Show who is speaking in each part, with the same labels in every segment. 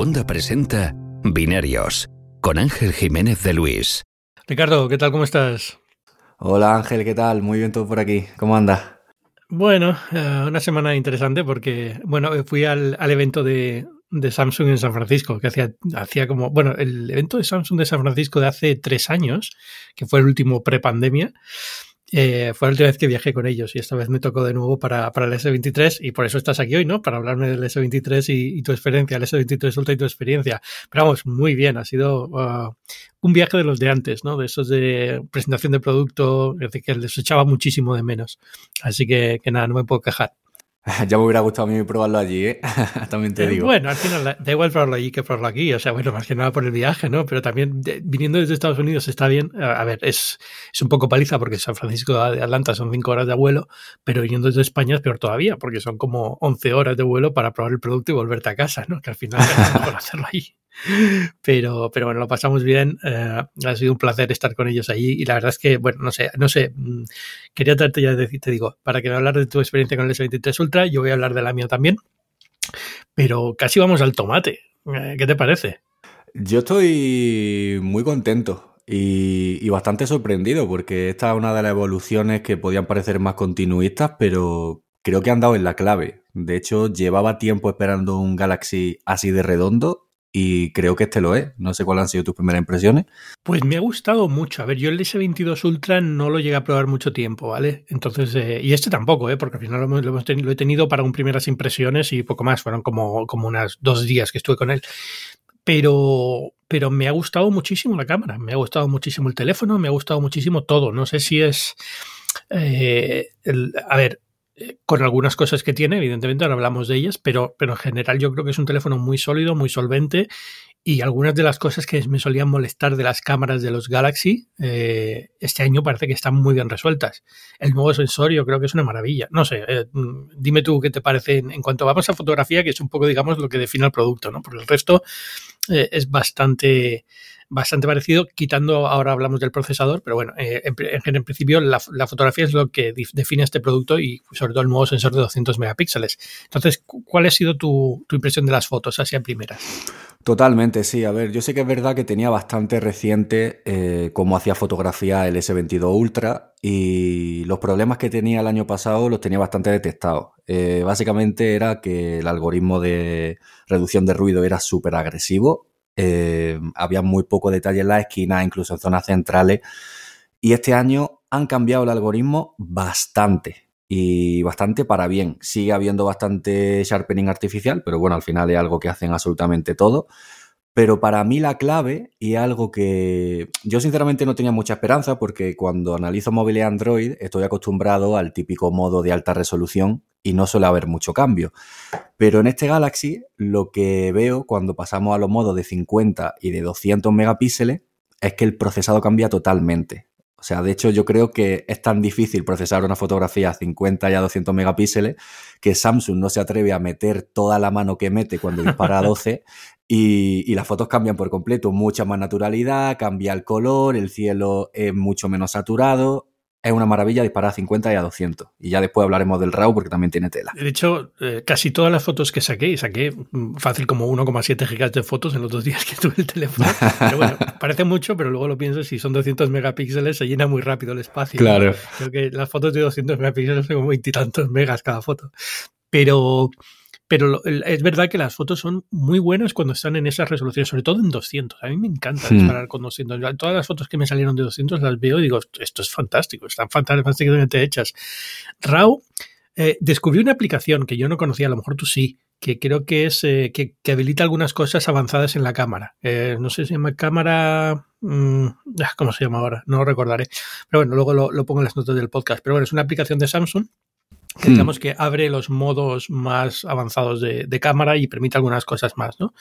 Speaker 1: Segunda presenta Binarios con Ángel Jiménez de Luis.
Speaker 2: Ricardo, ¿qué tal? ¿Cómo estás?
Speaker 3: Hola Ángel, ¿qué tal? Muy bien todo por aquí. ¿Cómo andas?
Speaker 2: Bueno, eh, una semana interesante porque, bueno, fui al, evento de, Samsung en San Francisco, que hacía, hacía como, bueno, el evento de Samsung de San Francisco de hace tres años, que fue el último pre-pandemia, eh, fue la última vez que viajé con ellos y esta vez me tocó de nuevo para, para el S23 y por eso estás aquí hoy, ¿no? Para hablarme del S23 y, tu experiencia, el S23 Ultra y tu experiencia. Pero vamos, muy bien, ha sido uh, un viaje de los de antes, ¿no? De esos de presentación de producto, que les echaba muchísimo de menos. Así que, que nada, no me puedo quejar.
Speaker 3: Ya me hubiera gustado a mí probarlo allí, ¿eh? también te eh, digo.
Speaker 2: Bueno, al final da igual probarlo allí que probarlo aquí. O sea, bueno, más que nada por el viaje, ¿no? Pero también viniendo desde Estados Unidos está bien. A ver, es, es un poco paliza porque San Francisco de Atlanta son 5 horas de vuelo, pero viniendo desde España es peor todavía porque son como 11 horas de vuelo para probar el producto y volverte a casa, ¿no? Que al final es mejor hacerlo ahí. Pero, pero bueno, lo pasamos bien. Eh, ha sido un placer estar con ellos allí. Y la verdad es que, bueno, no sé, no sé. Mm, quería darte ya decir, te digo, para que me hablar de tu experiencia con el S23 Ultra, yo voy a hablar de la mía también. Pero casi vamos al tomate. Eh, ¿Qué te parece?
Speaker 3: Yo estoy muy contento y, y, bastante sorprendido porque esta es una de las evoluciones que podían parecer más continuistas, pero creo que han dado en la clave. De hecho, llevaba tiempo esperando un Galaxy así de redondo y creo que este lo es. No sé cuáles han sido tus primeras impresiones.
Speaker 2: Pues me ha gustado mucho. A ver, yo el S22 Ultra no lo llegué a probar mucho tiempo, ¿vale? Entonces, eh, y este tampoco, ¿eh? Porque al final lo, he tenido para un primeras impresiones y poco más. Fueron como, como unas dos días que estuve con él. Pero, pero me ha gustado muchísimo la cámara, me ha gustado muchísimo el teléfono, me ha gustado muchísimo todo. No sé si es... Eh, a ver, con algunas cosas que tiene, evidentemente, ahora hablamos de ellas, pero, pero en general yo creo que es un teléfono muy sólido, muy solvente y algunas de las cosas que me solían molestar de las cámaras de los Galaxy, eh, este año parece que están muy bien resueltas. El nuevo sensor yo creo que es una maravilla. No sé, eh, dime tú qué te parece en, cuanto vamos a fotografía, que es un poco, digamos, lo que define el producto, ¿no? Porque el resto eh, es bastante bastante parecido, quitando, ahora hablamos del procesador, pero bueno, eh, en, principio la, fotografía es lo que define este producto y sobre todo el nuevo sensor de 200 megapíxeles. Entonces, ¿cuál ha sido tu, impresión de las fotos así a primeras?
Speaker 3: Totalmente, sí. A ver, yo sé que es verdad que tenía bastante reciente eh, cómo hacía fotografía el S22 Ultra y los problemas que tenía el año pasado los tenía bastante detectados. Eh, básicamente era que el algoritmo de reducción de ruido era súper agresivo eh, había muy poco detalle en las esquinas, incluso en zonas centrales. Y este año han cambiado el algoritmo bastante y bastante para bien. Sigue habiendo bastante sharpening artificial, pero bueno, al final es algo que hacen absolutamente todo. Pero para mí la clave, y algo que yo sinceramente no tenía mucha esperanza, porque cuando analizo móviles Android estoy acostumbrado al típico modo de alta resolución y no suele haber mucho cambio. Pero en este Galaxy lo que veo cuando pasamos a los modos de 50 y de 200 megapíxeles es que el procesado cambia totalmente. O sea, de hecho yo creo que es tan difícil procesar una fotografía a 50 y a 200 megapíxeles que Samsung no se atreve a meter toda la mano que mete cuando dispara a 12 y, las fotos cambian por completo, mucha más naturalidad, cambia el color, el cielo es mucho menos saturado. Es una maravilla disparar a 50 y a 200. Y ya después hablaremos del RAW porque también tiene tela.
Speaker 2: De hecho, eh, casi todas las fotos que saqué, y saqué mm, fácil como 1,7 gigas de fotos en los dos días que tuve el teléfono. Pero bueno, parece mucho, pero luego lo pienso, si son 200 megapíxeles se llena muy rápido el espacio.
Speaker 3: Claro.
Speaker 2: Creo que las fotos de 200 megapíxeles son como veintitantos megas cada foto. Pero pero es verdad que las fotos son muy buenas cuando están en esas resoluciones, sobre todo en 200. A mí me encanta hmm. disparar con 200. Todas las fotos que me salieron de 200 las veo y digo, esto es fantástico, están fantásticamente hechas. RAW eh, descubrió una aplicación que yo no conocía, a lo mejor tú sí, que creo que es eh, que, habilita algunas cosas avanzadas en la cámara. Eh, no sé si se llama cámara. Mm, ah, ¿Cómo se llama ahora? No lo recordaré. Pero bueno, luego lo, lo pongo en las notas del podcast. Pero bueno, es una aplicación de Samsung que hmm. digamos que abre los modos más avanzados de, cámara y permite algunas cosas más, ¿no?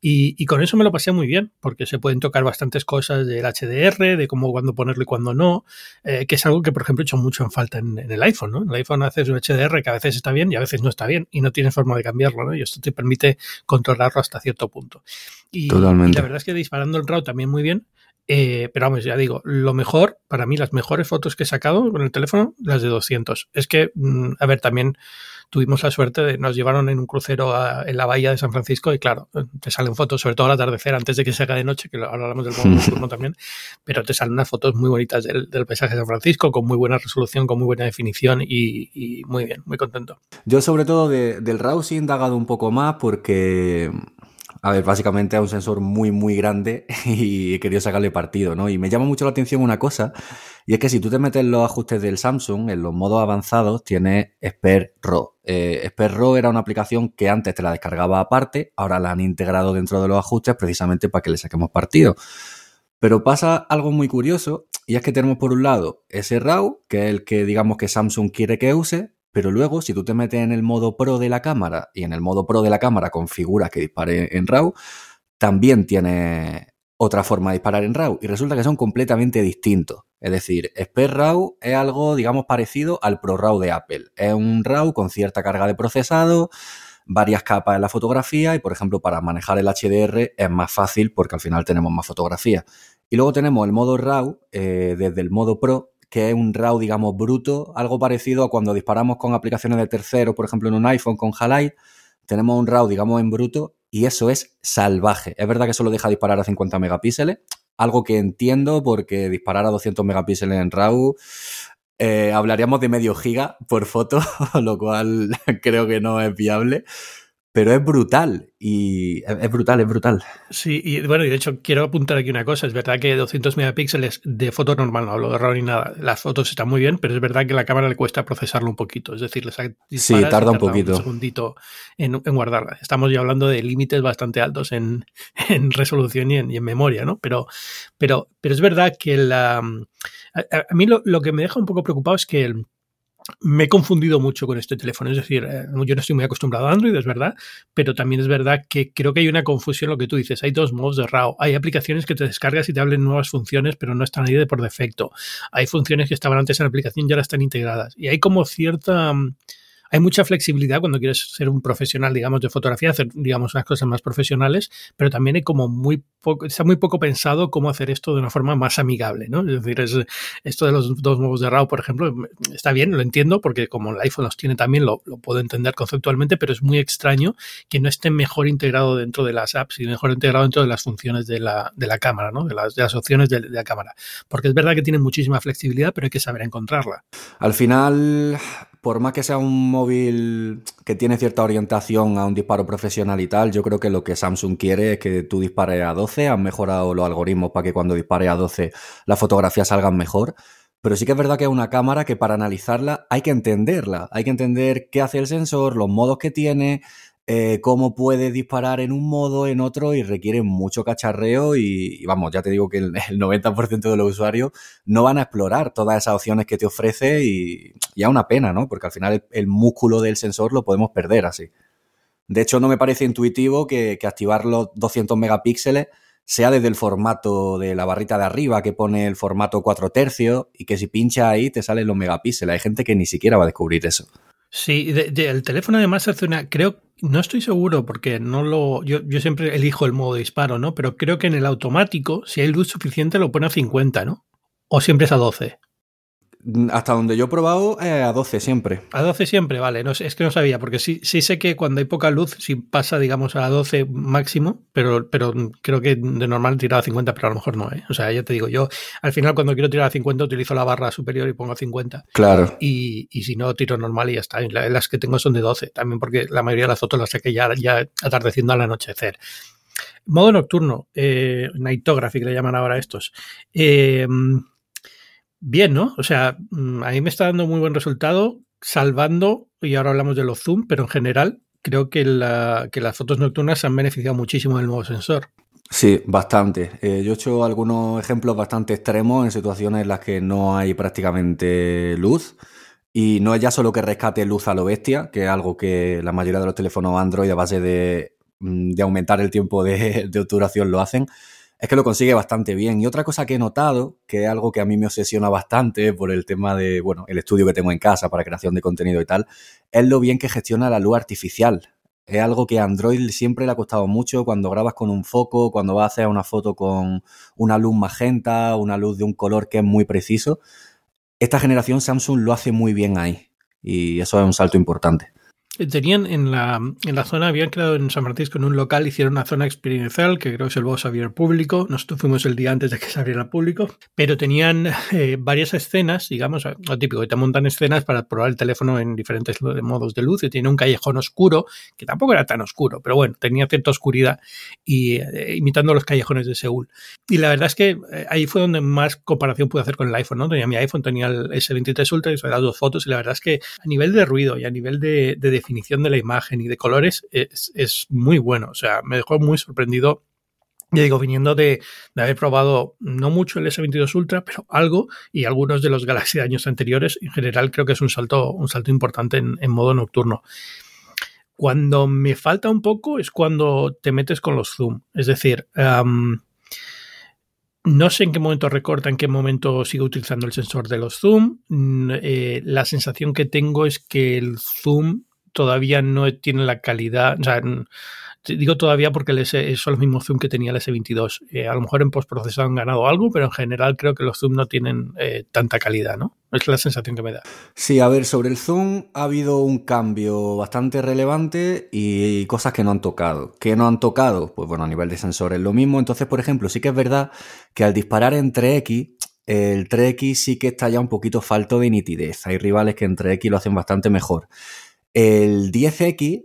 Speaker 2: Y, con eso me lo pasé muy bien, porque se pueden tocar bastantes cosas del HDR, de cómo cuándo ponerlo y cuándo no, eh, que es algo que, por ejemplo, he hecho mucho en falta en, el iPhone, ¿no? En el iPhone haces un HDR que a veces está bien y a veces no está bien y no tienes forma de cambiarlo, ¿no? Y esto te permite controlarlo hasta cierto punto. Y,
Speaker 3: Totalmente.
Speaker 2: la verdad es que disparando el RAW también muy bien, Eh, pero vamos, ya digo, lo mejor, para mí, las mejores fotos que he sacado con el teléfono, las de 200. Es que, mm, a ver, también tuvimos la suerte de nos llevaron en un crucero en la bahía de San Francisco y claro, te salen fotos, sobre todo al atardecer, antes de que se haga de noche, que ahora hablamos del modo nocturno también, pero te salen unas fotos muy bonitas del, paisaje de San Francisco, con muy buena resolución, con muy buena definición y, muy bien, muy contento.
Speaker 3: Yo sobre todo del RAW sí he indagado un poco más porque a ver, básicamente es un sensor muy, muy grande y he querido sacarle partido, ¿no? Y me llama mucho la atención una cosa, y es que si tú te metes en los ajustes del Samsung, en los modos avanzados, tienes Expert RAW. Eh, RAW era una aplicación que antes te la descargaba aparte, ahora la han integrado dentro de los ajustes precisamente para que le saquemos partido. Pero pasa algo muy curioso, y es que tenemos por un lado ese RAW, que es el que digamos que Samsung quiere que use, pero luego, si tú te metes en el modo Pro de la cámara y en el modo Pro de la cámara configuras que dispare en RAW, también tiene otra forma de disparar en RAW y resulta que son completamente distintos. Es decir, Expert RAW es algo, digamos, parecido al Pro RAW de Apple. Es un RAW con cierta carga de procesado, varias capas en la fotografía y, por ejemplo, para manejar el HDR es más fácil porque al final tenemos más fotografía. Y luego tenemos el modo RAW eh, desde el modo Pro que es un RAW, digamos, bruto, algo parecido a cuando disparamos con aplicaciones de tercero, por ejemplo, en un iPhone con Halide, tenemos un RAW, digamos, en bruto y eso es salvaje. Es verdad que solo deja disparar a 50 megapíxeles, algo que entiendo porque disparar a 200 megapíxeles en RAW eh, hablaríamos de medio giga por foto, lo cual creo que no es viable pero es brutal y es brutal, es brutal.
Speaker 2: Sí, y bueno, y de hecho quiero apuntar aquí una cosa, es verdad que 200 megapíxeles de foto normal, no hablo de RAW ni nada, las fotos están muy bien, pero es verdad que a la cámara le cuesta procesarlo un poquito, es decir, les
Speaker 3: sí, tarda un poquito.
Speaker 2: Un segundito en, guardarla. Estamos ya hablando de límites bastante altos en, resolución y en, memoria, ¿no? Pero, pero, pero es verdad que la... A, mí lo, lo, que me deja un poco preocupado es que... El, me he confundido mucho con este teléfono. Es decir, eh, yo no estoy muy acostumbrado a Android, es verdad, pero también es verdad que creo que hay una confusión lo que tú dices. Hay dos modos de RAW. Hay aplicaciones que te descargas y te hablen nuevas funciones, pero no están ahí de por defecto. Hay funciones que estaban antes en la aplicación y ahora están integradas. Y hay como cierta mm, hay mucha flexibilidad cuando quieres ser un profesional, digamos, de fotografía, hacer, digamos, unas cosas más profesionales, pero también hay como muy poco, está muy poco pensado cómo hacer esto de una forma más amigable, ¿no? Es decir, es, esto de los dos modos de RAW, por ejemplo, está bien, lo entiendo, porque como el iPhone los tiene también, lo, puedo entender conceptualmente, pero es muy extraño que no esté mejor integrado dentro de las apps y mejor integrado dentro de las funciones de la, de la cámara, ¿no? De las, de las opciones de, la cámara. Porque es verdad que tiene muchísima flexibilidad, pero hay que saber encontrarla.
Speaker 3: Al final, por más que sea un móvil que tiene cierta orientación a un disparo profesional y tal, yo creo que lo que Samsung quiere es que tú dispares a 12, han mejorado los algoritmos para que cuando dispare a 12 las fotografías salgan mejor. Pero sí que es verdad que es una cámara que para analizarla hay que entenderla, hay que entender qué hace el sensor, los modos que tiene, eh, cómo puede disparar en un modo, en otro, y requiere mucho cacharreo. Y, vamos, ya te digo que el, 90% de los usuarios no van a explorar todas esas opciones que te ofrece, y ya una pena, ¿no? Porque al final el, músculo del sensor lo podemos perder así. De hecho, no me parece intuitivo que, que activar los 200 megapíxeles sea desde el formato de la barrita de arriba que pone el formato 4 tercios y que si pincha ahí te salen los megapíxeles. Hay gente que ni siquiera va a descubrir eso.
Speaker 2: Sí, el teléfono además hace una, creo, no estoy seguro porque no lo, yo, yo siempre elijo el modo de disparo, ¿no? Pero creo que en el automático, si hay luz suficiente, lo pone a 50, ¿no? O siempre es a 12.
Speaker 3: Hasta donde yo he probado, eh, a 12 siempre.
Speaker 2: A 12 siempre, vale. No, es que no sabía, porque sí, sí sé que cuando hay poca luz, sí pasa, digamos, a 12 máximo, pero, pero creo que de normal tirado a 50, pero a lo mejor no, ¿eh? O sea, ya te digo, yo al final cuando quiero tirar a 50 utilizo la barra superior y pongo a 50.
Speaker 3: Claro.
Speaker 2: Y, y si no, tiro normal y ya está. Las que tengo son de 12, también porque la mayoría de las fotos las saqué ya, ya atardeciendo al anochecer. Modo nocturno, eh, Nightography, que le llaman ahora estos. Eh, bien, ¿no? O sea, mm, a mí me está dando muy buen resultado, salvando, y ahora hablamos de los zoom, pero en general creo que, que las fotos nocturnas se han beneficiado muchísimo del nuevo sensor.
Speaker 3: Sí, bastante. Eh, yo he hecho algunos ejemplos bastante extremos en situaciones en las que no hay prácticamente luz. Y no es ya solo que rescate luz a lo bestia, que es algo que la mayoría de los teléfonos Android a base de, mm, de aumentar el tiempo de, de obturación lo hacen, es que lo consigue bastante bien. Y otra cosa que he notado, que es algo que a mí me obsesiona bastante por el tema de, bueno, el estudio que tengo en casa para creación de contenido y tal, es lo bien que gestiona la luz artificial. Es algo que a Android siempre le ha costado mucho cuando grabas con un foco, cuando vas a hacer una foto con una luz magenta, una luz de un color que es muy preciso. Esta generación Samsung lo hace muy bien ahí y eso es un salto importante.
Speaker 2: Tenían en la, en la zona, habían creado en San Francisco en un local, hicieron una zona experiencial que creo que es el boss abierto público. Nosotros fuimos el día antes de que se abriera público, pero tenían eh, varias escenas, digamos, lo típico, que te montan escenas para probar el teléfono en diferentes modos de luz. Y tiene un callejón oscuro, que tampoco era tan oscuro, pero bueno, tenía cierta oscuridad y eh, imitando los callejones de Seúl. Y la verdad es que eh, ahí fue donde más comparación pude hacer con el iPhone, ¿no? Tenía mi iPhone, tenía el S23 Ultra y las dos fotos y la verdad es que a nivel de ruido y a nivel de, de definición de la imagen y de colores es, muy bueno. O sea, me dejó muy sorprendido ya digo, viniendo de, haber probado no mucho el S22 Ultra, pero algo, y algunos de los Galaxy de años anteriores, en general creo que es un salto, un salto importante en, modo nocturno. Cuando me falta un poco es cuando te metes con los zoom. Es decir, no sé en qué momento recorta, en qué momento sigue utilizando el sensor de los zoom. Mm, eh, la sensación que tengo es que el zoom todavía no tiene la calidad, digo todavía porque el S, son los mismos zoom que tenía el S22. Eh, a lo mejor en postproceso han ganado algo, pero en general creo que los zoom no tienen eh, tanta calidad, ¿no? Es la sensación que me da.
Speaker 3: Sí, a ver, sobre el zoom ha habido un cambio bastante relevante y cosas que no han tocado. ¿Qué no han tocado? Pues bueno, a nivel de sensores lo mismo. Entonces, por ejemplo, sí que es verdad que al disparar en 3X, el 3X sí que está ya un poquito falto de nitidez. Hay rivales que en 3X lo hacen bastante mejor. El 10X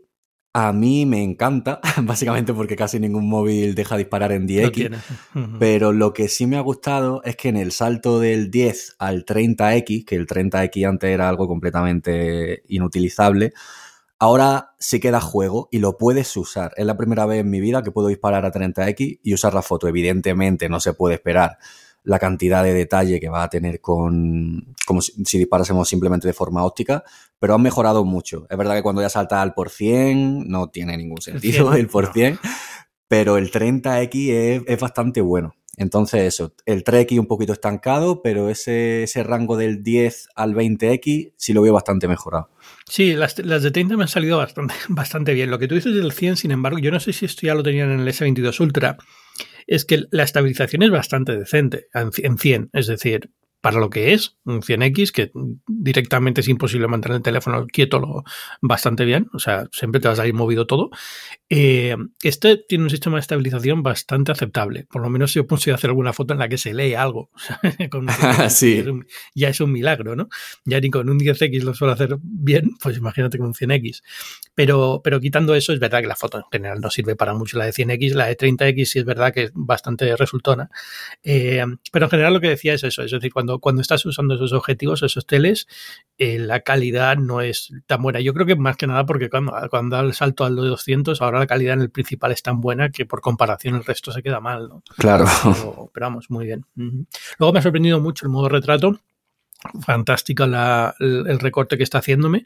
Speaker 3: a mí me encanta, básicamente porque casi ningún móvil deja disparar en 10X. pero lo que sí me ha gustado es que en el salto del 10 al 30X, que el 30X antes era algo completamente inutilizable, ahora sí queda juego y lo puedes usar. Es la primera vez en mi vida que puedo disparar a 30X y usar la foto. Evidentemente no se puede esperar la cantidad de detalle que va a tener con como si, disparásemos simplemente de forma óptica, pero han mejorado mucho. Es verdad que cuando ya salta al por 100 no tiene ningún sentido el, por 100, pero el 30X es, bastante bueno. Entonces eso, el 3X un poquito estancado, pero ese, ese rango del 10 al 20X sí lo veo bastante mejorado.
Speaker 2: Sí, las, las, de 30 me han salido bastante, bastante bien. Lo que tú dices del 100, sin embargo, yo no sé si esto ya lo tenían en el S22 Ultra, es que la estabilización es bastante decente en 100. Es decir, para lo que es, un 100X, que directamente es imposible mantener el teléfono quieto lo, bastante bien, o sea, siempre te vas a ir movido todo. Eh, este tiene un sistema de estabilización bastante aceptable, por lo menos si yo consigo hacer alguna foto en la que se lee algo.
Speaker 3: sí.
Speaker 2: ya es un milagro, ¿no? Ya ni con un 10X lo suelo hacer bien, pues imagínate con un 100X. Pero, pero quitando eso, es verdad que la foto en general no sirve para mucho. La de 100X, la de 30X sí es verdad que es bastante resultona. Eh, pero en general lo que decía es eso, es decir, cuando cuando, estás usando esos objetivos, esos teles, eh, la calidad no es tan buena. Yo creo que más que nada porque cuando, cuando da el salto al de 200, ahora la calidad en el principal es tan buena que por comparación el resto se queda mal. ¿no?
Speaker 3: Claro.
Speaker 2: Pero, vamos, muy bien. Luego me ha sorprendido mucho el modo retrato fantástico el, recorte que está haciéndome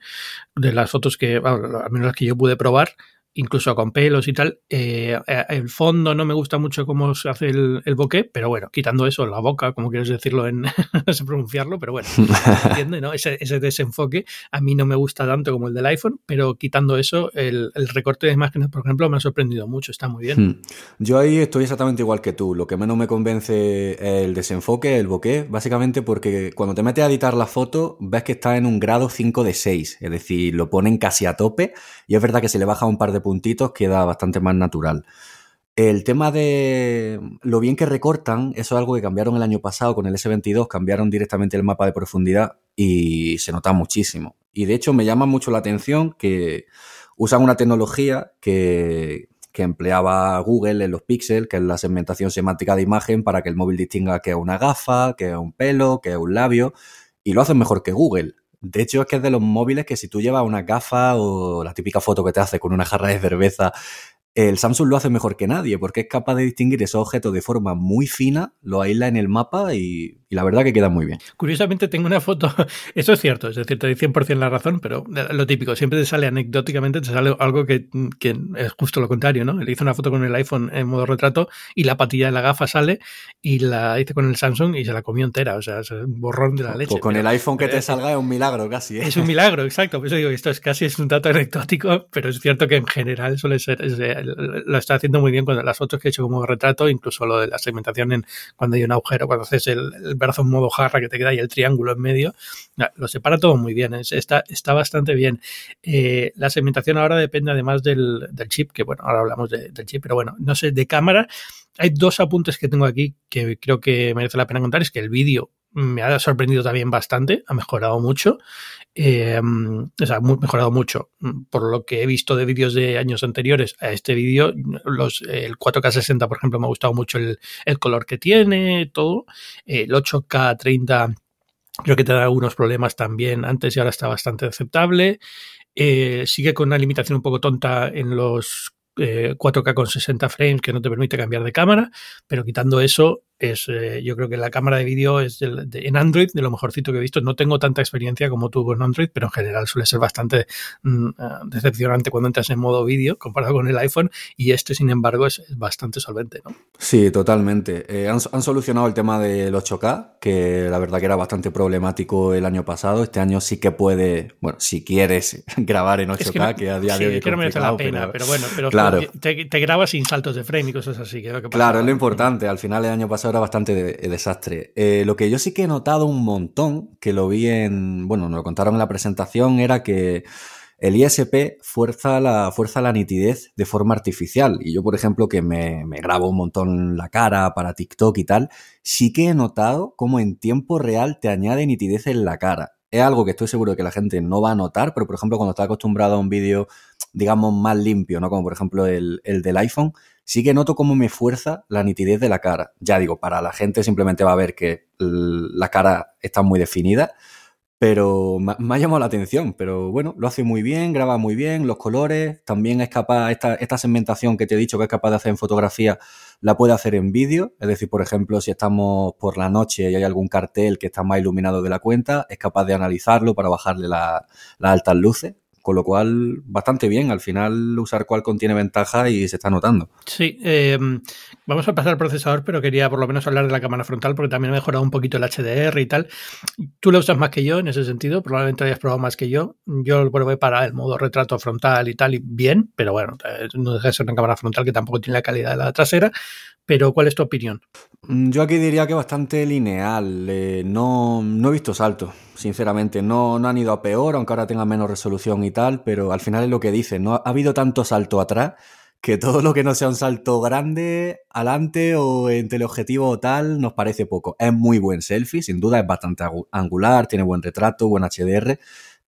Speaker 2: de las fotos que, al menos las que yo pude probar, incluso con pelos y tal. Eh, eh, el fondo no me gusta mucho cómo se hace el, el pero bueno, quitando eso, la boca, como quieres decirlo en, no sé pronunciarlo, pero bueno, entiende, ¿no? Ese, ese, desenfoque a mí no me gusta tanto como el del iPhone, pero quitando eso, el, recorte de imágenes, por ejemplo, me ha sorprendido mucho, está muy bien. Hmm.
Speaker 3: Yo ahí estoy exactamente igual que tú. Lo que menos me convence es el desenfoque, el bokeh, básicamente porque cuando te metes a editar la foto, ves que está en un grado 5 de 6, es decir, lo ponen casi a tope y es verdad que se le baja un par de puntitos queda bastante más natural. El tema de lo bien que recortan, eso es algo que cambiaron el año pasado con el S22, cambiaron directamente el mapa de profundidad y se nota muchísimo. Y de hecho me llama mucho la atención que usan una tecnología que, que empleaba Google en los píxeles, que es la segmentación semántica de imagen para que el móvil distinga que es una gafa, que es un pelo, que es un labio, y lo hacen mejor que Google. De hecho, es que es de los móviles que si tú llevas una gafa o la típica foto que te hace con una jarra de cerveza el Samsung lo hace mejor que nadie porque es capaz de distinguir esos objetos de forma muy fina, lo aísla en el mapa y, la verdad que queda muy bien.
Speaker 2: Curiosamente tengo una foto, eso es cierto, es decir, te doy 100% la razón, pero lo típico, siempre te sale anecdóticamente, te sale algo que, es justo lo contrario, ¿no? Le hice una foto con el iPhone en modo retrato y la patilla de la gafa sale y la hice con el Samsung y se la comió entera, o sea, es un borrón de la leche. Pues
Speaker 3: con el iPhone que te salga es un milagro casi.
Speaker 2: ¿eh? Es un milagro, exacto, por eso digo, esto es casi es un dato anecdótico, pero es cierto que en general suele ser lo está haciendo muy bien con las fotos que he hecho como retrato, incluso lo de la segmentación en cuando hay un agujero, cuando haces el, brazo en modo jarra que te queda ahí el triángulo en medio, lo separa todo muy bien, está, está bastante bien. Eh, la segmentación ahora depende además del, chip, que bueno, ahora hablamos del chip, pero bueno, no sé, de cámara, hay dos apuntes que tengo aquí que creo que merece la pena contar, es que el vídeo me ha sorprendido también bastante, ha mejorado mucho. Eh, o sea, ha mejorado mucho. Por lo que he visto de vídeos de años anteriores a este vídeo, los, el 4K60, por ejemplo, me ha gustado mucho el, color que tiene, todo. El 8K30 creo que te da algunos problemas también antes y ahora está bastante aceptable. Eh, sigue con una limitación un poco tonta en los 4K eh, con 60 frames que no te permite cambiar de cámara, pero quitando eso, es, eh, yo creo que la cámara de vídeo es en Android de lo mejorcito que he visto. No tengo tanta experiencia como tuvo en Android, pero en general suele ser bastante mm, eh, decepcionante cuando entras en modo vídeo comparado con el iPhone y este, sin embargo, es, bastante solvente. ¿no?
Speaker 3: Sí, totalmente. Eh, han, solucionado el tema del 8K, que la verdad que era bastante problemático el año pasado. Este año sí que puede, bueno, si quieres grabar en 8K, que, a día de hoy
Speaker 2: que no merece la pena, pero, bueno, pero te, grabas sin saltos de frame y cosas así. Que
Speaker 3: claro, es lo importante. Al final el año pasado era bastante eh, desastre. Eh, lo que yo sí que he notado un montón, que lo vi en, bueno, nos lo contaron en la presentación, era que el ISP fuerza la, fuerza la nitidez de forma artificial. Y yo, por ejemplo, que me, me grabo un montón la cara para TikTok y tal, sí que he notado cómo en tiempo real te añade nitidez en la cara. Es algo que estoy seguro de que la gente no va a notar, pero por ejemplo, cuando está acostumbrado a un vídeo, digamos, más limpio, ¿no? Como por ejemplo el, el del iPhone, sí que noto cómo me fuerza la nitidez de la cara. Ya digo, para la gente simplemente va a ver que la cara está muy definida, pero me ha llamado la atención. Pero bueno, lo hace muy bien, graba muy bien, los colores, también es capaz, esta, esta segmentación que te he dicho que es capaz de hacer en fotografía, la puede hacer en vídeo. Es decir, por ejemplo, si estamos por la noche y hay algún cartel que está más iluminado de la cuenta, es capaz de analizarlo para bajarle las altas luces con lo cual, bastante bien. Al final, usar Qualcomm tiene ventaja y se está notando.
Speaker 2: Sí, eh, vamos a pasar al procesador, pero quería por lo menos hablar de la cámara frontal porque también ha mejorado un poquito el HDR y tal. Tú lo usas más que yo en ese sentido, probablemente hayas probado más que yo. Yo lo probé para el modo retrato frontal y tal, y bien, pero bueno, eh, no deja de ser una cámara frontal que tampoco tiene la calidad de la trasera. Pero, ¿cuál es tu opinión?
Speaker 3: Mm, yo aquí diría que bastante lineal. Eh, no, no he visto saltos, sinceramente. No, no han ido a peor, aunque ahora tengan menos resolución y tal, pero al final es lo que dicen. No ha habido tanto salto atrás que todo lo que no sea un salto grande adelante o en teleobjetivo o tal nos parece poco. Es muy buen selfie, sin duda, es bastante angular, tiene buen retrato, buen HDR,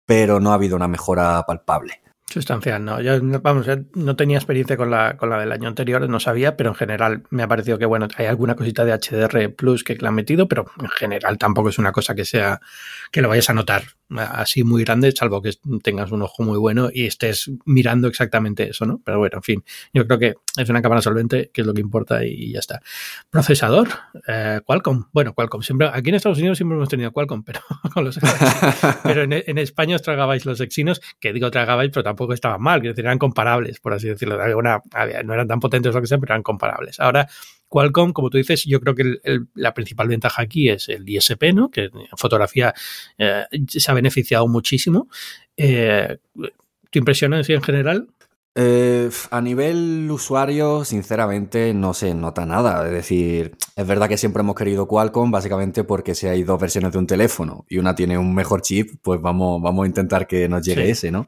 Speaker 3: pero no ha habido una mejora palpable.
Speaker 2: Sustancial, no. Yo, vamos, no tenía experiencia con la, con la del año anterior, no sabía, pero en general me ha parecido que, bueno, hay alguna cosita de HDR Plus que le han metido, pero en general tampoco es una cosa que sea, que lo vayas a notar así muy grande, salvo que tengas un ojo muy bueno y estés mirando exactamente eso, ¿no? Pero bueno, en fin, yo creo que es una cámara solvente, que es lo que importa y ya está. Procesador, eh, Qualcomm. Bueno, Qualcomm. Siempre, aquí en Estados Unidos siempre hemos tenido Qualcomm, pero con los Pero en, en, España os tragabais los Exynos, que digo tragabais, pero tampoco estaban mal, que eran comparables, por así decirlo. no eran tan potentes lo que sea, pero eran comparables. Ahora, Qualcomm, como tú dices, yo creo que la principal ventaja aquí es el ISP, ¿no? Que en fotografía eh, se ha beneficiado muchísimo. Eh, ¿Tu impresión en general?
Speaker 3: Eh, a nivel usuario, sinceramente, no se nota nada. Es decir, es verdad que siempre hemos querido Qualcomm, básicamente porque si hay dos versiones de un teléfono y una tiene un mejor chip, pues vamos, vamos a intentar que nos llegue ese, ¿no?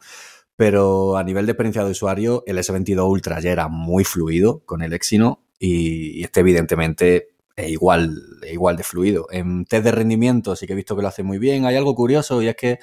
Speaker 3: Pero a nivel de experiencia de usuario, el S22 Ultra ya era muy fluido con el Exynos y, este evidentemente es igual, igual de fluido. En test de rendimiento sí que he visto que lo hace muy bien. Hay algo curioso y es que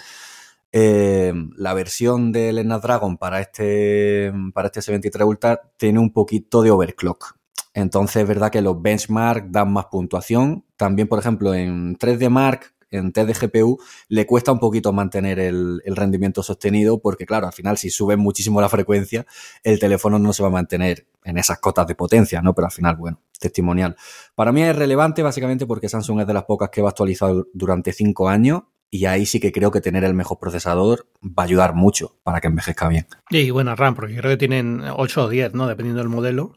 Speaker 3: eh, la versión del Snapdragon para este, para este S23 Ultra tiene un poquito de overclock. Entonces es verdad que los benchmarks dan más puntuación. También, por ejemplo, en 3D Mark en test de GPU, le cuesta un poquito mantener el, rendimiento sostenido porque, claro, al final si sube muchísimo la frecuencia, el teléfono no se va a mantener en esas cotas de potencia, ¿no? Pero al final, bueno, testimonial. Para mí es relevante básicamente porque Samsung es de las pocas que va a actualizar durante cinco años y ahí sí que creo que tener el mejor procesador va a ayudar mucho para que envejezca bien.
Speaker 2: Y buena RAM, porque creo que tienen 8 o 10, ¿no? Dependiendo del modelo.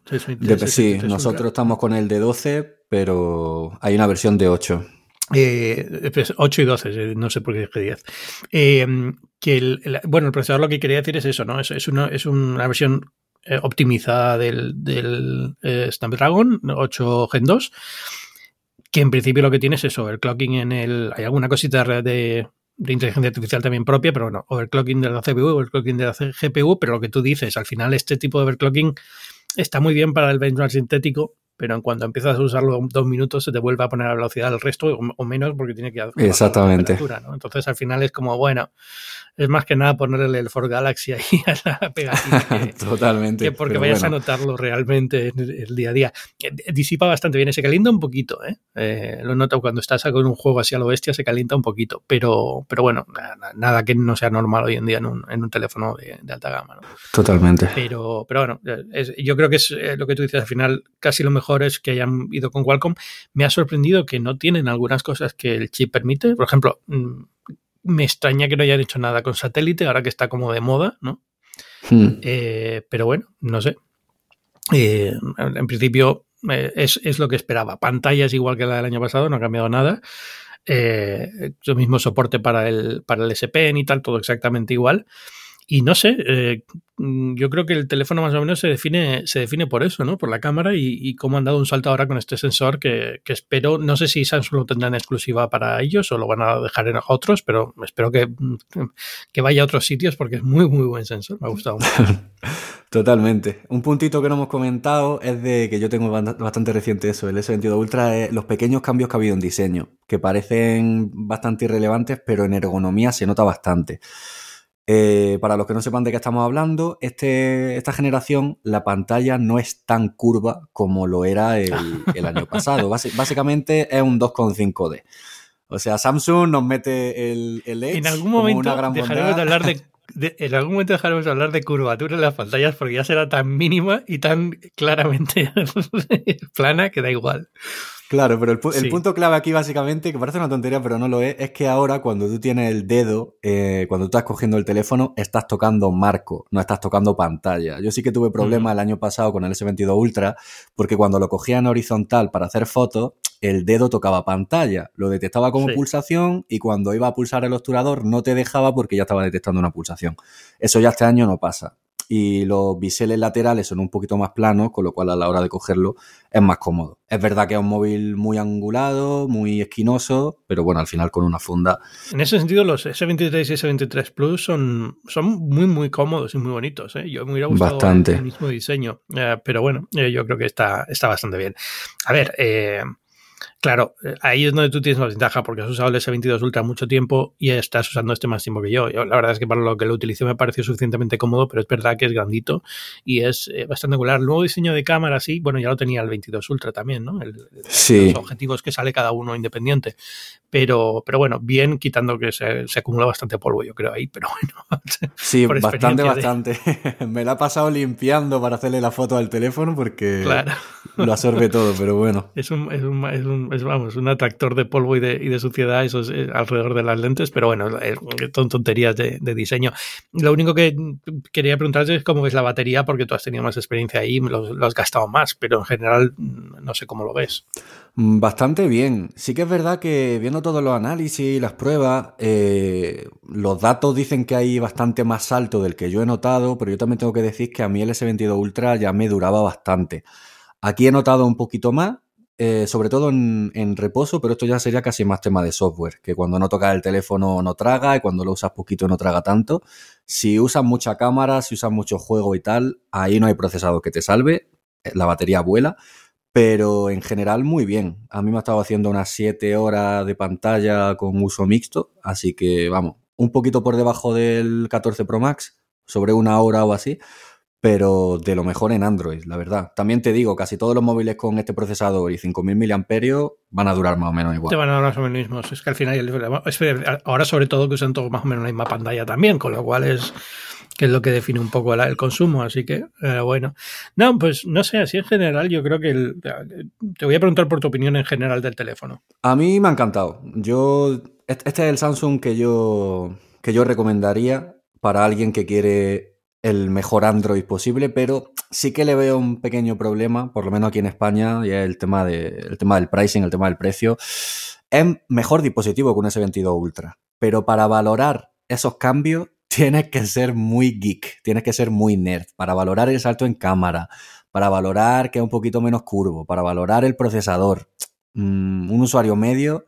Speaker 3: sí, nosotros estamos con el de 12, pero hay una versión de 8. 8
Speaker 2: eh, pues, y 12, eh, no sé por qué dije 10. Eh, que el, bueno, el procesador lo que quería decir es eso, ¿no? Es, es, una, es una versión optimizada del, del Snapdragon 8 Gen 2 que en principio lo que tiene es eso, overclocking en el... Hay alguna cosita de, de inteligencia artificial también propia, pero bueno, overclocking de la CPU, overclocking de la GPU, pero lo que tú dices, al final este tipo de overclocking está muy bien para el benchmark sintético, pero en cuanto empiezas a usarlo dos minutos se te vuelve a poner a velocidad el resto o, menos porque tiene que
Speaker 3: Exactamente.
Speaker 2: ¿no? Entonces al final es como, bueno, es más que nada ponerle el For Galaxy ahí a la pegatina.
Speaker 3: Totalmente.
Speaker 2: Que porque vayas a notarlo realmente en el día a día. Eh, disipa bastante bien, se calienta un poquito, ¿eh? eh lo noto cuando estás con un juego así a lo bestia, se calienta un poquito, pero, pero bueno, nada, que no sea normal hoy en día en un, en un teléfono de, alta gama. ¿no?
Speaker 3: Totalmente.
Speaker 2: Pero, pero bueno, yo creo que es eh, lo que tú dices al final, casi lo mejor es que hayan ido con Qualcomm. Me ha sorprendido que no tienen algunas cosas que el chip permite. Por ejemplo, mm, me extraña que no hayan hecho nada con satélite, ahora que está como de moda, ¿no? Hmm. Eh, pero bueno, no sé. Eh, en principio eh, es, lo que esperaba. Pantalla es igual que la del año pasado, no ha cambiado nada. lo mismo soporte para el, para el SPN y tal, todo exactamente igual. Y no sé, eh, mm, yo creo que el teléfono más o menos se define, se define por eso, ¿no? Por la cámara y, cómo han dado un salto ahora con este sensor que, espero, no sé si Samsung lo tendrá en exclusiva para ellos o lo van a dejar en otros, pero espero que, mm, que vaya a otros sitios porque es muy, muy buen sensor, me ha gustado mucho.
Speaker 3: Totalmente. Un puntito que no hemos comentado es de que yo tengo bastante reciente eso, el S22 Ultra, es los pequeños cambios que ha habido en diseño, que parecen bastante irrelevantes, pero en ergonomía se nota bastante. Eh, para los que no sepan de qué estamos hablando, este, esta generación la pantalla no es tan curva como lo era el, año pasado. básicamente es un 2,5D. O sea, Samsung nos mete el, el Edge
Speaker 2: en algún momento una gran dejaremos de hablar de, en algún momento dejaremos de hablar de curvatura en las pantallas porque ya será tan mínima y tan claramente plana que da igual.
Speaker 3: Claro, pero el, punto clave aquí básicamente, que parece una tontería, pero no lo es, es que ahora cuando tú tienes el dedo, eh, cuando tú estás cogiendo el teléfono, estás tocando marco, no estás tocando pantalla. Yo sí que tuve problemas el año pasado con el S22 Ultra, porque cuando lo cogía en horizontal para hacer fotos, el dedo tocaba pantalla, lo detectaba como pulsación y cuando iba a pulsar el obturador no te dejaba porque ya estaba detectando una pulsación. Eso ya este año no pasa y los biseles laterales son un poquito más planos, con lo cual a la hora de cogerlo es más cómodo. Es verdad que es un móvil muy angulado, muy esquinoso, pero bueno, al final con una funda.
Speaker 2: En ese sentido, los S23 y S23 Plus son, son muy, muy cómodos y muy bonitos. ¿eh? Yo me hubiera gustado el mismo diseño, eh, pero bueno, eh, yo creo que está, está bastante bien. A ver, eh, Claro, eh, ahí es donde tú tienes la ventaja porque has usado el S22 Ultra mucho tiempo y estás usando este más tiempo que yo. yo. La verdad es que para lo que lo utilicé me pareció suficientemente cómodo, pero es verdad que es grandito y es eh, bastante angular. El nuevo diseño de cámara, sí, bueno, ya lo tenía el 22 Ultra también, ¿no?
Speaker 3: sí.
Speaker 2: Los objetivos que sale cada uno independiente. Pero, pero bueno, bien quitando que se, se acumula bastante polvo, yo creo ahí, pero bueno.
Speaker 3: Sí, bastante, bastante. me la ha pasado limpiando para hacerle la foto al teléfono porque lo absorbe todo, pero bueno.
Speaker 2: Es un, es un, es un es vamos, un atractor de polvo y de, y de suciedad eh, alrededor de las lentes, pero bueno, son tonterías de, diseño. Lo único que quería preguntarte es cómo ves la batería, porque tú has tenido más experiencia ahí, lo, lo has gastado más, pero en general no sé cómo lo ves.
Speaker 3: Mm, bastante bien. Sí que es verdad que viendo todos los análisis y las pruebas, eh, los datos dicen que hay bastante más alto del que yo he notado, pero yo también tengo que decir que a mí el S22 Ultra ya me duraba bastante. Aquí he notado un poquito más, eh, sobre todo en, reposo, pero esto ya sería casi más tema de software, que cuando no tocas el teléfono no traga y cuando lo usas poquito no traga tanto. Si usas mucha cámara, si usas mucho juego y tal, ahí no hay procesado que te salve, eh, la batería vuela, pero en general muy bien. A mí me ha estado haciendo unas 7 horas de pantalla con uso mixto, así que vamos, un poquito por debajo del 14 Pro Max, sobre una hora o así, pero de lo mejor en Android, la verdad. También te digo, casi todos los móviles con este procesador y 5000 mAh van a durar más o menos igual.
Speaker 2: Te van a durar más o menos mismos. Es que al final, ahora sobre todo que usan todo más o menos la misma pantalla también, con lo cual es que es lo que define un poco el, consumo, así que eh, bueno. No, pues no sé, así en general yo creo que te voy a preguntar por tu opinión en general del teléfono.
Speaker 3: A mí me ha encantado. Yo este es el Samsung que yo que yo recomendaría para alguien que quiere el mejor Android posible, pero sí que le veo un pequeño problema, por lo menos aquí en España, y es el tema, de, el tema del pricing, el tema del precio. Es mejor dispositivo que un S22 Ultra, pero para valorar esos cambios tienes que ser muy geek, tienes que ser muy nerd, para valorar el salto en cámara, para valorar que es un poquito menos curvo, para valorar el procesador. Mm, un usuario medio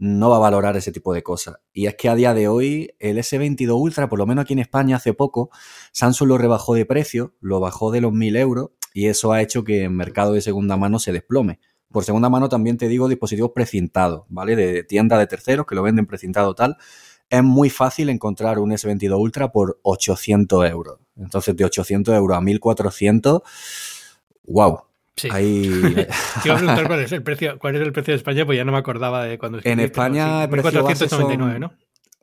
Speaker 3: no va a valorar ese tipo de cosas. Y es que a día de hoy el S22 Ultra, por lo menos aquí en España hace poco, Samsung lo rebajó de precio, lo bajó de los 1000 euros y eso ha hecho que el mercado de segunda mano se desplome. Por segunda mano también te digo dispositivos precintados, ¿vale? De tienda de terceros que lo venden precintado tal. Es muy fácil encontrar un S22 Ultra por 800 euros. Entonces de 800 euros a 1400, wow,
Speaker 2: Sí. Ahí... Te iba a preguntar cuál es el precio, cuál es el precio de España, pues ya no me acordaba de cuando
Speaker 3: En España el precio 1499, ¿no?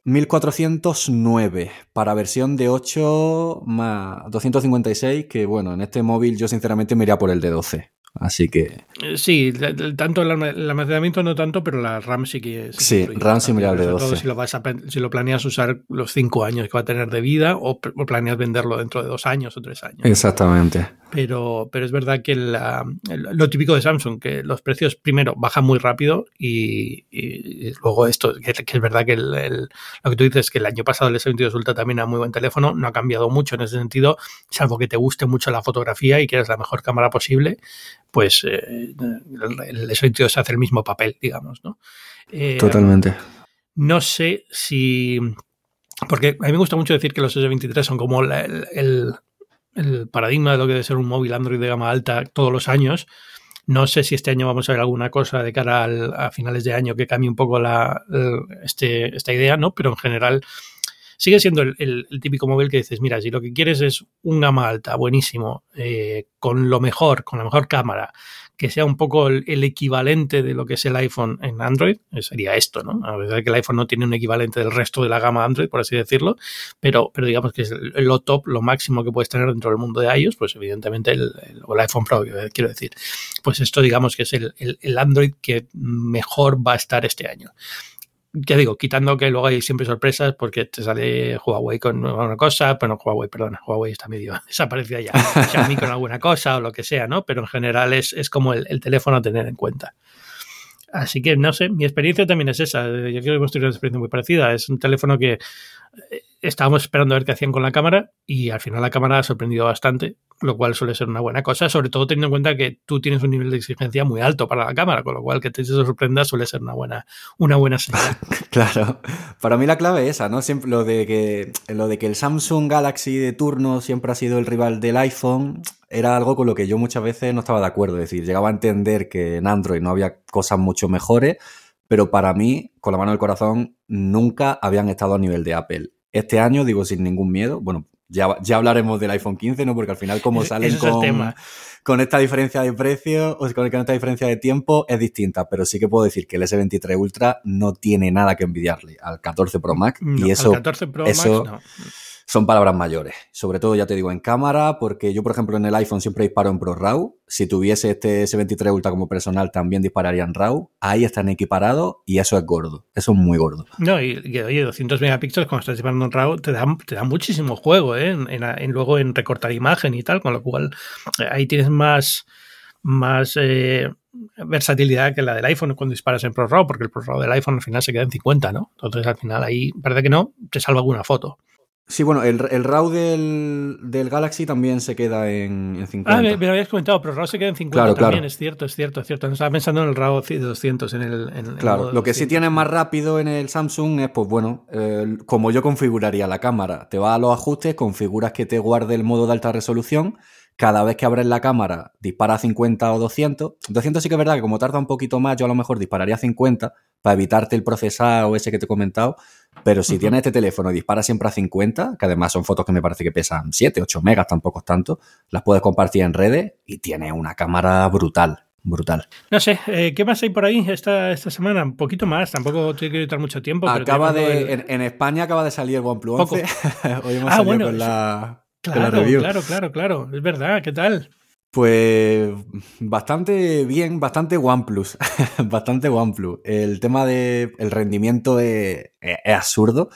Speaker 3: 1409 para versión de 8 más 256, que bueno, en este móvil yo sinceramente me iría por el de 12. Así que.
Speaker 2: Eh, sí, tanto el almacenamiento no tanto, pero la RAM sí que es.
Speaker 3: Sí, RAM similar de 12. Todo
Speaker 2: si lo, vas a, si lo planeas usar los 5 años que va a tener de vida o, planeas venderlo dentro de 2 años o 3 años.
Speaker 3: Exactamente.
Speaker 2: Pero, pero es verdad que lo típico de Samsung, que los precios primero bajan muy rápido y, luego esto, que, es verdad que lo que tú dices, que el año pasado el S22 Ultra también era muy buen teléfono, no ha cambiado mucho en ese sentido, salvo que te guste mucho la fotografía y quieras la mejor cámara posible pues eh, el S22 hace el mismo papel, digamos, ¿no?
Speaker 3: Eh, Totalmente.
Speaker 2: No sé si... Porque a mí me gusta mucho decir que los S23 son como el, paradigma de lo que debe ser un móvil Android de gama alta todos los años. No sé si este año vamos a ver alguna cosa de cara a finales de año que cambie un poco la, este, esta idea, ¿no? Pero en general sigue siendo el, típico móvil que dices, mira, si lo que quieres es un gama alta, buenísimo, eh, con lo mejor, con la mejor cámara, que sea un poco el, equivalente de lo que es el iPhone en Android, eh, sería esto, ¿no? A pesar de que el iPhone no tiene un equivalente del resto de la gama Android, por así decirlo, pero, pero digamos que es lo top, lo máximo que puedes tener dentro del mundo de iOS, pues evidentemente el, el iPhone Pro, quiero decir. Pues esto digamos que es el Android que mejor va a estar este año ya digo, quitando que luego hay siempre sorpresas porque te sale Huawei con una cosa, bueno, Huawei, perdona, Huawei está medio desaparecida ya, Xiaomi con alguna cosa o lo que sea, ¿no? Pero en general es, es como el, teléfono a tener en cuenta. Así que no sé, mi experiencia también es esa. Yo creo que hemos tenido una experiencia muy parecida. Es un teléfono que eh, estábamos esperando a ver qué hacían con la cámara y al final la cámara ha sorprendido bastante lo cual suele ser una buena cosa, sobre todo teniendo en cuenta que tú tienes un nivel de exigencia muy alto para la cámara, con lo cual que te sorprenda suele ser una buena, una buena señal.
Speaker 3: claro, para mí la clave es esa, ¿no? Siempre lo de que lo de que el Samsung Galaxy de turno siempre ha sido el rival del iPhone era algo con lo que yo muchas veces no estaba de acuerdo, es decir, llegaba a entender que en Android no había cosas mucho mejores, pero para mí, con la mano del corazón, nunca habían estado a nivel de Apple. Este año, digo sin ningún miedo, bueno, ya, ya hablaremos del iPhone 15, ¿no? Porque al final, como salen con, con esta diferencia de precio o con esta diferencia de tiempo, es distinta. Pero sí que puedo decir que el S23 Ultra no tiene nada que envidiarle al 14 Pro Max. y eso, al 14 Pro Max, no son palabras mayores. Sobre todo, ya te digo, en cámara, porque yo, por ejemplo, en el iPhone siempre disparo en ProRAW. Si tuviese este S23 Ultra como personal, también dispararía en RAW. Ahí están equiparados y eso es gordo. Eso es muy gordo.
Speaker 2: No, y, oye, 200 megapíxeles cuando estás disparando en RAW te te muchísimo juego, ¿eh? En, luego en recortar imagen y tal, con lo cual eh, ahí tienes más más eh, versatilidad que la del iPhone cuando disparas en ProRAW, porque el ProRAW del iPhone al final se queda en 50, ¿no? Entonces al final ahí parece que no, te salva alguna foto.
Speaker 3: Sí, bueno, el, el RAW del, del, Galaxy también se queda en, en 50.
Speaker 2: Ah, me, lo habías comentado, pero el RAW se queda en 50 también, es cierto, es cierto, es cierto. No estaba pensando en el RAW de 200, en el... En,
Speaker 3: claro, lo que sí tiene más rápido en el Samsung es, pues bueno, como yo configuraría la cámara. Te vas a los ajustes, configuras que te guarde el modo de alta resolución, cada vez que abres la cámara dispara 50 o 200. 200 sí que es verdad que como tarda un poquito más, yo a lo mejor dispararía 50 para evitarte el procesado ese que te he comentado. Pero si tienes este teléfono y dispara siempre a 50, que además son fotos que me parece que pesan 7, 8 megas, tampoco es tanto, las puedes compartir en redes y tiene una cámara brutal brutal.
Speaker 2: No sé, eh, ¿qué más hay por ahí esta, esta semana? Un poquito más, tampoco te quiero quitar mucho tiempo.
Speaker 3: Acaba de, en, España acaba de salir el OnePlus 11. Hoy hemos ah, bueno, con la,
Speaker 2: claro, Claro, claro, claro, es verdad, ¿qué tal?
Speaker 3: Pues bastante bien, bastante OnePlus, bastante OnePlus. El tema del el rendimiento es, es, absurdo.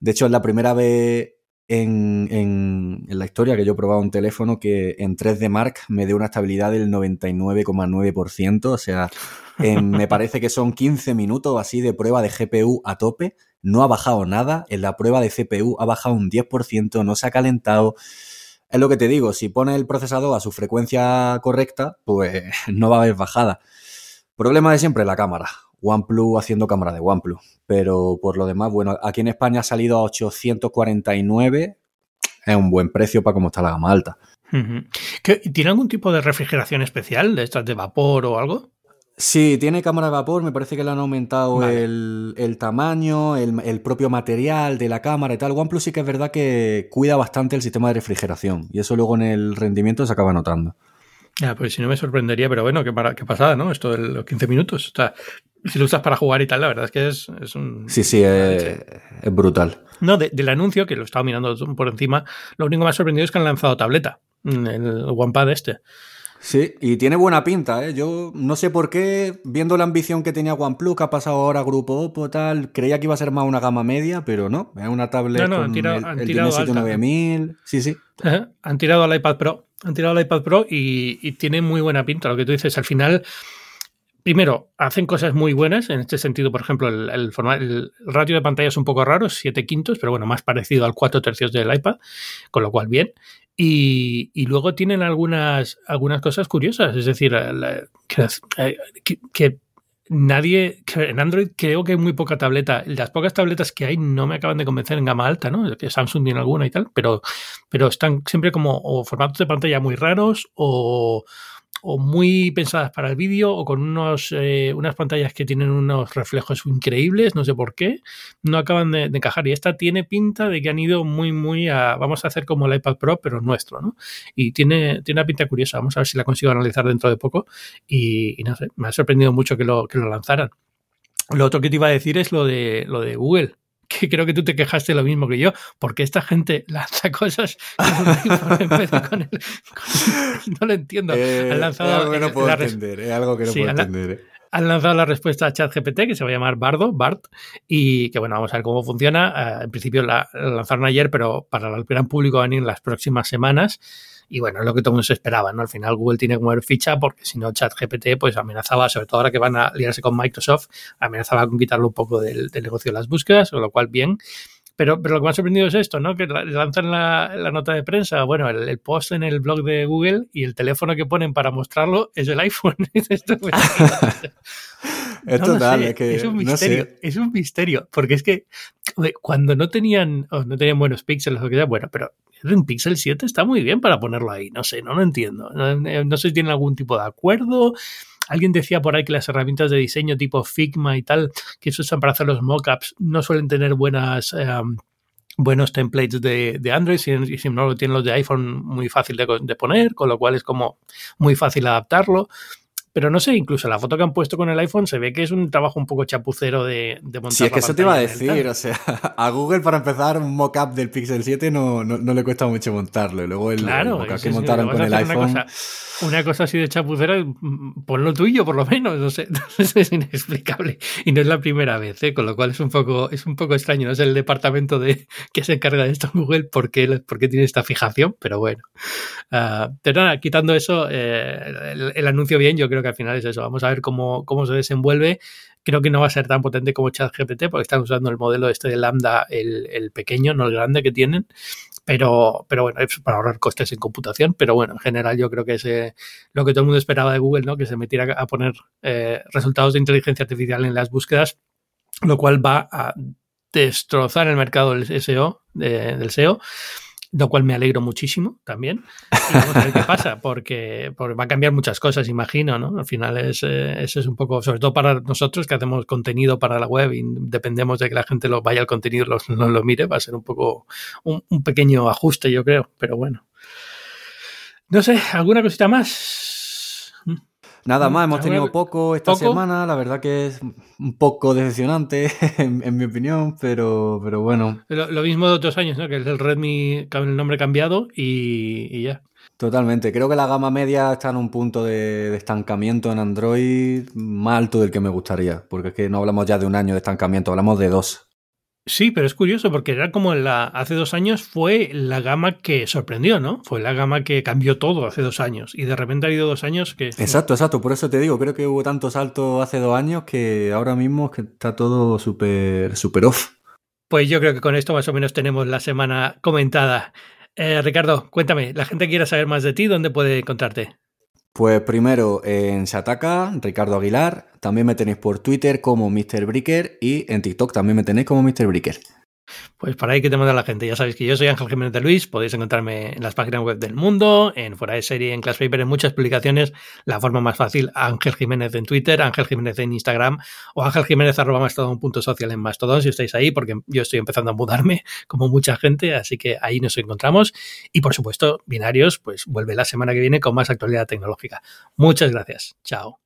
Speaker 3: De hecho, es la primera vez en, en, la historia que yo he probado un teléfono que en 3D Mark me dio una estabilidad del 99,9%. O sea, me parece que son 15 minutos así de prueba de GPU a tope. No ha bajado nada. En la prueba de CPU ha bajado un 10%, no se ha calentado. Es lo que te digo, si pone el procesador a su frecuencia correcta, pues no va a haber bajada. Problema de siempre, la cámara. OnePlus haciendo cámara de OnePlus. Pero por lo demás, bueno, aquí en España ha salido a 849. Es un buen precio para cómo está la gama alta.
Speaker 2: ¿Tiene algún tipo de refrigeración especial de estas de vapor o algo?
Speaker 3: Sí, tiene cámara de vapor, me parece que le han aumentado el, tamaño, el, propio material de la cámara y tal. OnePlus sí que es verdad que cuida bastante el sistema de refrigeración y eso luego en el rendimiento se acaba notando.
Speaker 2: Ya, pues si no me sorprendería, pero bueno, qué, qué pasada, ¿no? Esto de los 15 minutos. O si lo usas para jugar y tal, la verdad es que es, un...
Speaker 3: Sí, sí, es, brutal.
Speaker 2: No, del anuncio, que lo estaba mirando por encima, lo único más sorprendido es que han lanzado tableta, el OnePad este.
Speaker 3: Sí, y tiene buena pinta, ¿eh? Yo no sé por qué, viendo la ambición que tenía OnePlus, que ha pasado ahora a Grupo Oppo, tal, creía que iba a ser más una gama media, pero no, es una tablet no, no, han tirado, el, el tirado 9000, sí, sí.
Speaker 2: Han tirado al iPad Pro, han tirado al iPad Pro y, tiene muy buena pinta, lo que tú dices, al final primero, hacen cosas muy buenas. En este sentido, por ejemplo, el, el, el, ratio de pantalla es un poco raro, 7 quintos, pero bueno, más parecido al 4 tercios del iPad, con lo cual bien. Y, luego tienen algunas, algunas cosas curiosas, es decir, eh, que, nadie, en Android creo que hay muy poca tableta. Las pocas tabletas que hay no me acaban de convencer en gama alta, ¿no? Samsung tiene alguna y tal, pero, pero están siempre como o formatos de pantalla muy raros o, o muy pensadas para el vídeo o con unos, eh, unas pantallas que tienen unos reflejos increíbles, no sé por qué, no acaban de, encajar. Y esta tiene pinta de que han ido muy, muy a, vamos a hacer como el iPad Pro, pero nuestro, ¿no? Y tiene, tiene una pinta curiosa, vamos a ver si la consigo analizar dentro de poco. Y, no sé, me ha sorprendido mucho que lo, que lo lanzaran. Lo otro que te iba a decir es lo de, lo de Google que creo que tú te quejaste lo mismo que yo, porque esta gente lanza cosas con el, no lo entiendo.
Speaker 3: Eh, han lanzado, es algo que no puedo entender, es algo que no puedo entender. Eh.
Speaker 2: Han lanzado la respuesta a ChatGPT, que se va a llamar Bardo, BART, y que bueno, vamos a ver cómo funciona. Eh, en principio la, lanzaron ayer, pero para el gran público van a ir las próximas semanas. Y bueno, es lo que todo el mundo se esperaba, ¿no? Al final Google tiene que mover ficha porque si no ChatGPT pues amenazaba, sobre todo ahora que van a liarse con Microsoft, amenazaba con quitarlo un poco del, negocio de las búsquedas, con lo cual bien. Pero, pero lo que me ha sorprendido es esto, ¿no? Que lanzan la, la nota de prensa, bueno, el, post en el blog de Google y el teléfono que ponen para mostrarlo es el iPhone. esto pues,
Speaker 3: es total, es que
Speaker 2: es un misterio, es un misterio, porque es que cuando no tenían, no tenían buenos píxeles o que sea, bueno, pero un Pixel 7 está muy bien para ponerlo ahí. No sé, no lo entiendo. No, sé si tienen algún tipo de acuerdo. Alguien decía por ahí que las herramientas de diseño tipo Figma y tal, que se usan para hacer los mockups, no suelen tener buenas. Em, buenos templates de, Android y si no lo tienen los de iPhone muy fácil de, de, poner, con lo cual es como muy fácil adaptarlo. Pero no sé, incluso la foto que han puesto con el iPhone se ve que es un trabajo un poco chapucero de, de montar.
Speaker 3: Sí, es que eso te iba a decir. O sea, a Google para empezar un mock-up del Pixel 7 no, no, le cuesta mucho montarlo. Y luego el, claro, que montaron con el iPhone
Speaker 2: una cosa así de chapucera, mm, ponlo tuyo por lo menos, no sé, es inexplicable. Y no es la primera vez, ¿eh? con lo cual es un poco, es un poco extraño, no es el departamento de que se encarga de esto en Google por qué, tiene esta fijación, pero bueno. Uh, pero nada, quitando eso, eh, el, anuncio bien, yo creo que al final es eso. Vamos a ver cómo, cómo se desenvuelve. Creo que no va a ser tan potente como ChatGPT, porque están usando el modelo este de Lambda, el, el pequeño, no el grande que tienen. Pero, pero bueno, para ahorrar costes en computación, pero bueno, en general yo creo que es lo que todo el mundo esperaba de Google, ¿no? Que se metiera a poner eh, resultados de inteligencia artificial en las búsquedas, lo cual va a destrozar el mercado del SEO, del SEO lo cual me alegro muchísimo también. Y vamos a ver qué pasa, porque, va a cambiar muchas cosas, imagino, ¿no? Al final es, eh, eso es un poco, sobre todo para nosotros que hacemos contenido para la web y dependemos de que la gente lo vaya al contenido, nos lo, lo mire, va a ser un poco un, un pequeño ajuste, yo creo, pero bueno. No sé, ¿alguna cosita más?
Speaker 3: Nada más, hemos tenido poco esta semana, la verdad que es un poco decepcionante, en, mi opinión, pero, pero bueno.
Speaker 2: Lo, mismo de otros años, ¿no? Que el Redmi, el nombre cambiado y, ya.
Speaker 3: Totalmente, creo que la gama media está en un punto de, de, estancamiento en Android más alto del que me gustaría, porque es que no hablamos ya de un año de estancamiento, hablamos de dos.
Speaker 2: Sí, pero es curioso porque era como la, hace dos años fue la gama que sorprendió, ¿no? Fue la gama que cambió todo hace dos años y de repente ha habido dos años que...
Speaker 3: Exacto, exacto, por eso te digo, creo que hubo tanto salto hace dos años que ahora mismo que está todo súper, súper off.
Speaker 2: Pues yo creo que con esto más o menos tenemos la semana comentada. Eh, Ricardo, cuéntame, la gente quiere saber más de ti, ¿dónde puede encontrarte?
Speaker 3: Pues primero en Shataka, Ricardo Aguilar. También me tenéis por Twitter como Mr. Bricker y en TikTok también me tenéis como Mr. Bricker.
Speaker 2: Pues para ahí que te manda la gente. Ya sabéis que yo soy Ángel Jiménez de Luis. Podéis encontrarme en las páginas web del mundo, en Fuera de Serie, en Class Paper, en muchas publicaciones. La forma más fácil, Ángel Jiménez en Twitter, Ángel Jiménez en Instagram o Ángel Jiménez arroba un punto social en Mastodon si estáis ahí, porque yo estoy empezando a mudarme como mucha gente, así que ahí nos encontramos. Y por supuesto, Binarios, pues vuelve la semana que viene con más actualidad tecnológica. Muchas gracias. Chao.